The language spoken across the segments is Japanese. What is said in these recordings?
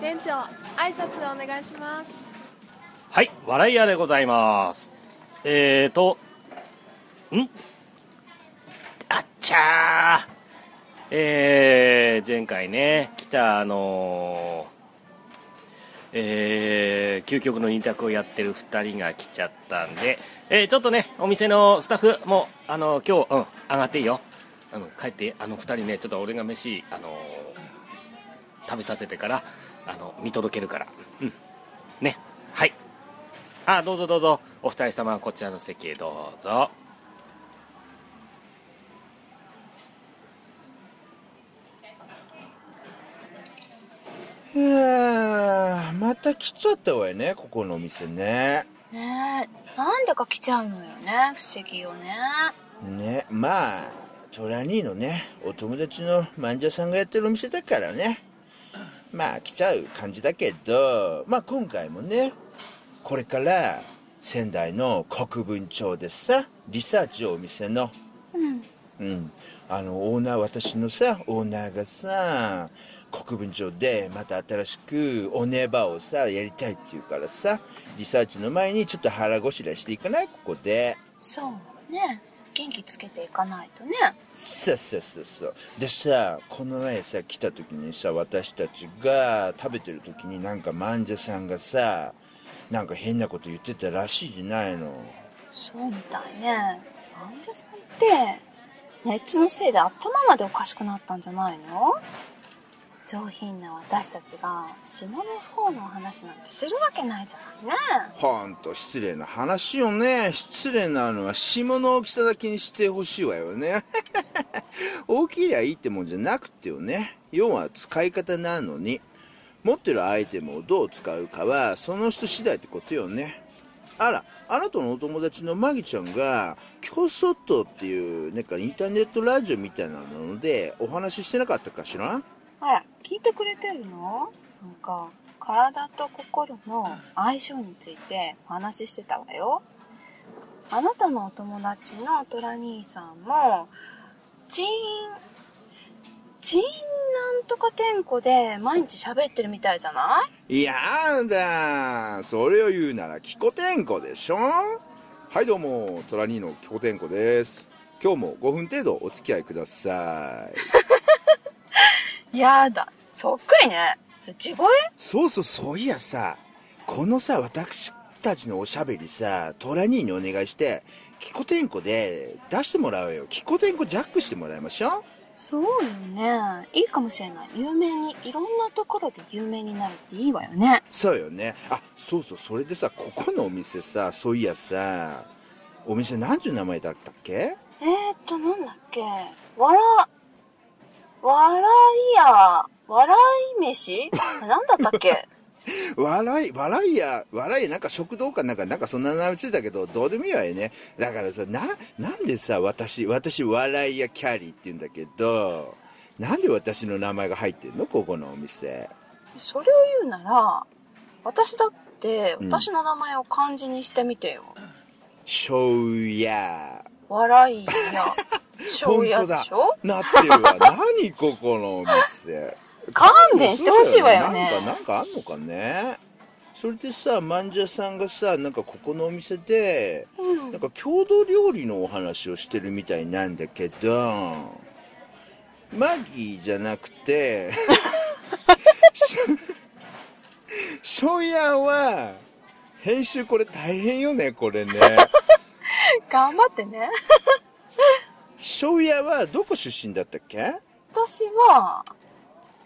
店長挨拶お願いします。はい笑い屋でございます。えーとん？あっちゃー。えー、前回ね来たあのー、えー、究極の二択をやってる2人が来ちゃったんで、えー、ちょっとねお店のスタッフもあの今日、うん、上がっていいよ。あの帰ってあの2人ねちょっと俺が飯あのー、食べさせてからあの見届けるから。うん。ね。はい。あどうぞどうぞ。お二人様こちらの席へどうぞ。いやまた来ちゃったわよねここのお店ね。ねえなんでか来ちゃうのよね不思議よね。ねまあトラニーのねお友達のマンジャさんがやってるお店だからね。まあ来ちゃう感じだけどまあ今回もねこれから仙台の国分町でさリサーチをお店のうん。うん。あのオーナー私のさオーナーがさ国分町でまた新しくおねばをさやりたいって言うからさリサーチの前にちょっと腹ごしらえしていかないここで。そうね元気つけていかないとね。そうそうそうそう。でさこの前さ来た時にさ私たちが食べてる時になんかマンジャさんがさなんか変なこと言ってたらしいじゃないの。そうみたいね。患者さんって熱のせいで頭までおかしくなったんじゃないの？上品な私たちが下の方のお話なんてするわけないじゃないね。ほんと失礼な話よね。失礼なのは霜の大きさだけにしてほしいわよね。大きりゃいいってもんじゃなくてよね。要は使い方なのに。持ってるアイテムをどう使うかはその人次第ってことよね。あらあなたのお友達のマギちゃんが「競争と」っていうなんかインターネットラジオみたいなのでお話ししてなかったかしら？あら聞いてくれてるの？なんか体と心の相性についてお話ししてたわよ。あなたのお友達のトラ兄さんもチーンチーンなんとか天子で毎日喋ってるみたいじゃない？いやだそれを言うならキコテンコでしょ？はいどうもトラニーのキコテンコです。今日も5分程度お付き合いください。やだそっくりね。それ地声？そうそうそういやさこのさ私たちのおしゃべりさトラニーにお願いしてキコテンコで出してもらおうよ。キコテンコジャックしてもらいましょう。そうよね。いいかもしれない。有名にいろんなところで有名になるっていいわよね。そうよね。あそうそう。それでさここのお店さそういやさお店何ていう名前だったっけ？えーっとなんだっけ。わら笑いや笑い飯？なんだったっけ？笑い、笑いや、笑いや、なんか食堂かなんか、なんかそんな名前ついたけど、どうでもいいわよね。だからさ、な、なんでさ、私、私、笑いやキャリーって言うんだけど、なんで私の名前が入ってんの？ここのお店。それを言うなら私だってうん私の名前を漢字にしてみてよ、しょうや。笑いや醤油屋でしょ？なってるわ。何？ここのお店。勘弁してほしいわよねなんか、なんかあんのかね。それでさ、マンジャさんがさ、なんかここのお店で、うんなんか郷土料理のお話をしてるみたいなんだけど、マギーじゃなくて、ししょうやんは、編集これ大変よね、これね。頑張ってねしょうやはどこ出身だったっけ？私は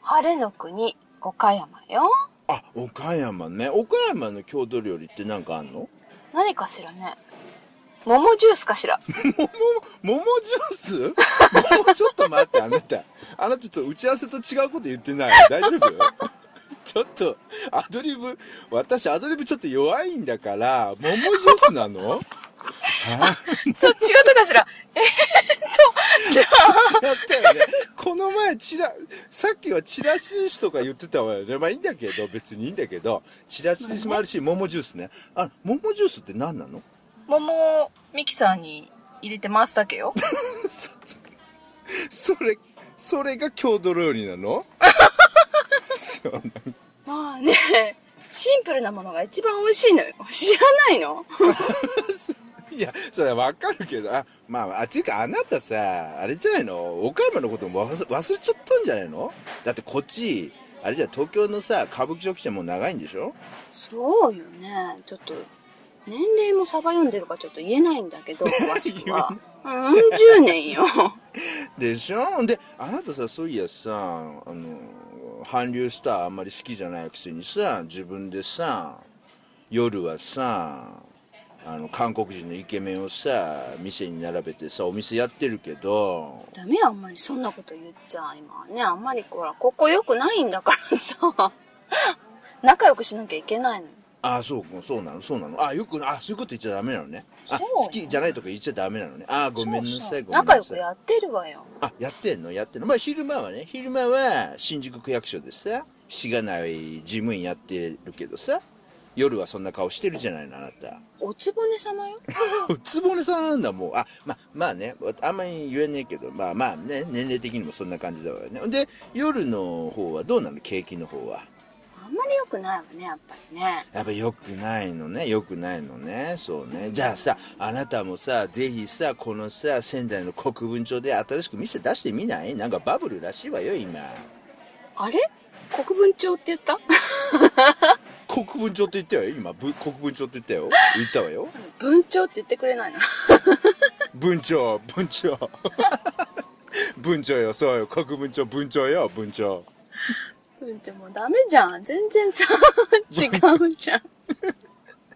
晴れの国岡山よ。あ、岡山ね。岡山の郷土料理ってなんかあんの？何かしらね。桃ジュースかしら。桃ジュース？ちょっと待って、あなた。あなたちょっと打ち合わせと違うこと言ってない？大丈夫？ちょっと、アドリブ、私アドリブちょっと弱いんだから、桃ジュースなの？はちょ違ったかしら。えじゃあ違ったよね。この前、チラ、さっきはチラシ寿司とか言ってたわよね。まあいいんだけど、別にいいんだけど、チラシ寿司もあるし、桃ジュースね。あ、桃ジュースって何なの？桃をミキサーに入れて回すだけよ それ、それが郷土料理なの？そうまあね、シンプルなものが一番美味しいのよ。知らないの？いや、それはわかるけど、あ、まあ、あ、っていうかあなたさ、あれじゃないの？岡山のことも忘忘れちゃったんじゃないの？だってこっち、あれじゃ東京のさ、歌舞伎町来てもう長いんでしょ？そうよね。ちょっと、年齢もサバ読んでるかちょっと言えないんだけど、詳しくは。うん、10年よ。でしょ？で、あなたさ、そういやさ、あの、韓流スターあんまり好きじゃないくせにさ、自分でさ、夜はさ、あの、韓国人のイケメンをさ、店に並べてさ、お店やってるけど、ダメよ、あんまりそんなこと言っちゃ。今はね、あんまりほら、ここ良くないんだからさ。仲良くしなきゃいけないのよ。あそう、そうなの、そうなの。あ、よく、あ、そういうこと言っちゃダメなのね。あ、好きじゃないとか言っちゃダメなのね。あ、ごめんなさい、ごめん仲良なさい。くやってるわよ。あ、やってんのやってんの？まあ、昼間はね、昼間は新宿区役所でさ、しがない事務員やってるけどさ、夜はそんな顔してるじゃないの、あなた。おつぼね様よ。おつぼねさんなんだ、もう。あ、ま、まあね、あんまり言えねえけど、まあまあね、年齢的にもそんな感じだわよね。で、夜の方はどうなの？景気の方は。あんまり良くないわね、やっぱりね。やっぱ良くないのね、良くないのね、そうね。じゃあさ、あなたもさ、ぜひさ、このさ、仙台の国分町で新しく店出してみない？なんかバブルらしいわよ、今。あれ？国分町って言った？国分町って言ったよ、今。ぶ国分町って言ったよ。言ったわよ。文鳥って言ってくれないな。文町、文町。文町よ、そうよ。国分町、文町よ、文町。文鳥もうダメじゃん。全然さ、違うじゃん。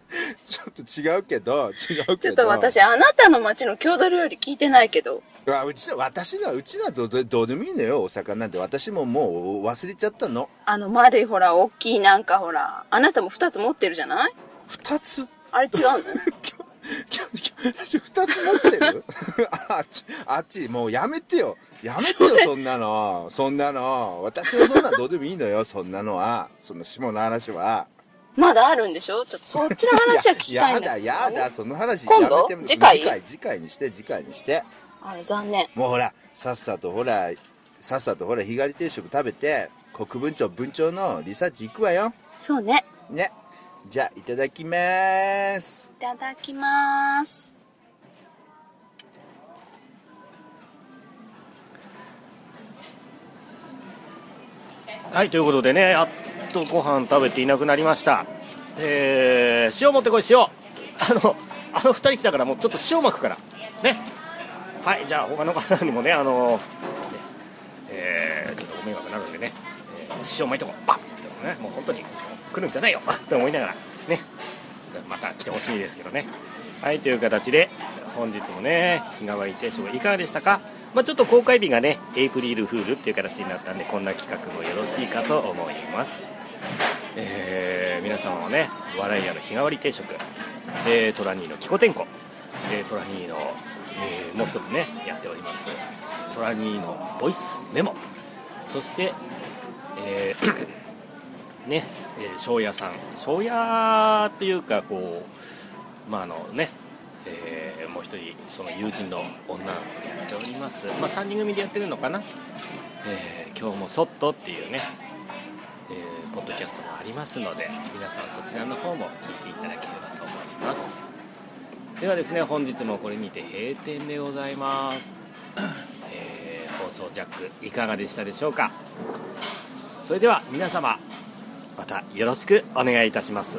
ちょっと違うけど、違うけど。ちょっと私、あなたの町の郷土料理聞いてないけど。うちの、私のは、うちのはどうどうどうでもいいのよ、お魚なんて。私ももう忘れちゃったの。あの丸いほら、大きいなんかほら、あなたも二つ持ってるじゃない？二つ？あれ違うの？二つ持ってる？あっち、あっち、もうやめてよ。やめてよ、そんなの。そんなの。私はそんなんどうでもいいのよ、そんなのは。そんな下の話は。まだあるんでしょ？ちょっとそっちの話は聞きたいんやだ、だけど。やだ、その話今度やめても次回次回、次回にして、次回にして。あれ残念。もうほら、さっさとほら、さっさとほら、日帰り定食食べて、国分町文町のリサーチ行くわよ。そうね。ね。じゃあ、いただきます。いただきます。はいということでねやっとご飯食べていなくなりましたえー、塩持ってこい塩あのあの2人来たからもうちょっと塩巻くからねはいじゃあ他の方にもねあのねえーちょっとご迷惑になるんでね、えー塩巻いてこバッってねもう本当に来るんじゃないよ って思いながらねまた来てほしいですけどね。はいという形で本日もね日替わり定食いかがでしたか？まあ、ちょっと公開日がねエイプリルフールっていう形になったんでこんな企画もよろしいかと思います。えー皆様もね笑い屋の日替わり定食、えートラニーのキコテンコ、えートラニーの、えーもう一つねやっております。トラニーのボイスメモ。そして、えーね、えー、庄屋さん。庄屋っていうかこうまああのねえーもう一人その友人の女の子でやっております。まあ3人組でやってるのかな、えー今日もそっとっていうね、えーポッドキャストもありますので皆さんそちらの方も聞いていただければと思います。ではですね本日もこれにて閉店でございます、えー放送ジャックいかがでしたでしょうか？それでは皆様またよろしくお願いいたします。